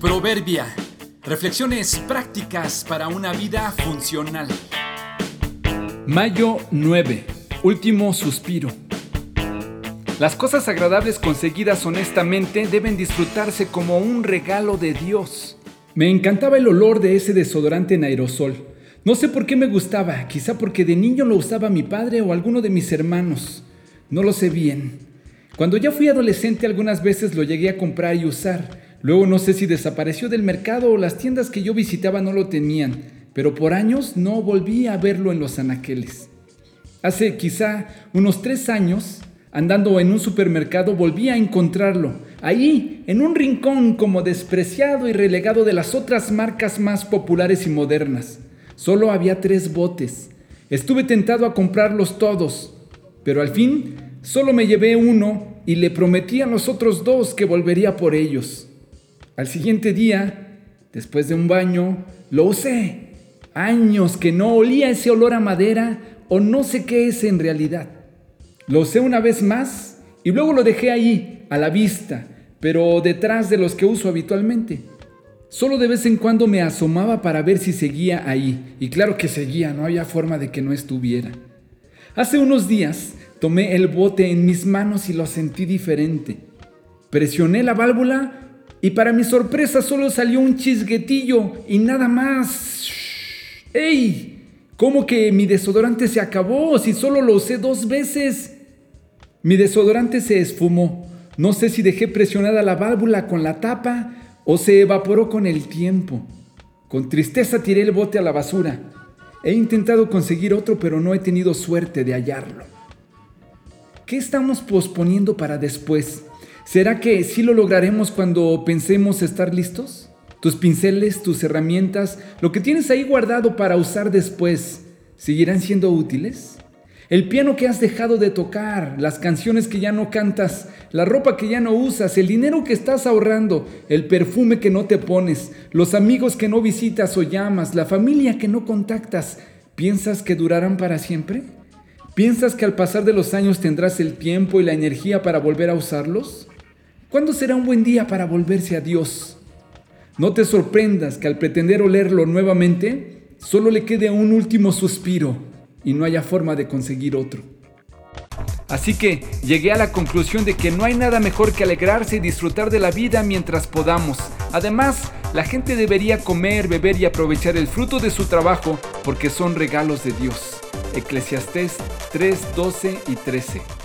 Proverbia. Reflexiones prácticas para una vida funcional. Mayo 9. Último suspiro. Las cosas agradables conseguidas honestamente deben disfrutarse como un regalo de Dios. Me encantaba el olor de ese desodorante en aerosol. No sé por qué me gustaba, quizá porque de niño lo usaba mi padre o alguno de mis hermanos. No lo sé bien. Cuando ya fui adolescente algunas veces lo llegué a comprar y usar, Luego no sé si desapareció del mercado o las tiendas que yo visitaba no lo tenían, pero por años no volví a verlo en los anaqueles. Hace quizá unos tres años, andando en un supermercado, volví a encontrarlo, ahí, en un rincón como despreciado y relegado de las otras marcas más populares y modernas. Solo había tres botes. Estuve tentado a comprarlos todos, pero al fin solo me llevé uno y le prometí a los otros dos que volvería por ellos. Al siguiente día, después de un baño, lo usé. Años que no olía ese olor a madera o no sé qué es en realidad. Lo usé una vez más y luego lo dejé ahí, a la vista, pero detrás de los que uso habitualmente. Solo de vez en cuando me asomaba para ver si seguía ahí, y claro que seguía, no había forma de que no estuviera. Hace unos días tomé el bote en mis manos y lo sentí diferente. Presioné la válvula y para mi sorpresa solo salió un chisguetillo y nada más. ¡Ey! ¿Cómo que mi desodorante se acabó si solo lo usé dos veces? Mi desodorante se esfumó. No sé si dejé presionada la válvula con la tapa o se evaporó con el tiempo. Con tristeza tiré el bote a la basura. He intentado conseguir otro, pero no he tenido suerte de hallarlo. ¿Qué estamos posponiendo para después? ¿Será que sí lo lograremos cuando pensemos estar listos? Tus pinceles, tus herramientas, lo que tienes ahí guardado para usar después, ¿seguirán siendo útiles? El piano que has dejado de tocar, las canciones que ya no cantas, la ropa que ya no usas, el dinero que estás ahorrando, el perfume que no te pones, los amigos que no visitas o llamas, la familia que no contactas, ¿piensas que durarán para siempre? ¿Piensas que al pasar de los años tendrás el tiempo y la energía para volver a usarlos? ¿Cuándo será un buen día para volverse a Dios? No te sorprendas que al pretender olerlo nuevamente, solo le quede un último suspiro y no haya forma de conseguir otro. Así que llegué a la conclusión de que no hay nada mejor que alegrarse y disfrutar de la vida mientras podamos. Además, la gente debería comer, beber y aprovechar el fruto de su trabajo porque son regalos de Dios. Eclesiastés 3, 12 y 13.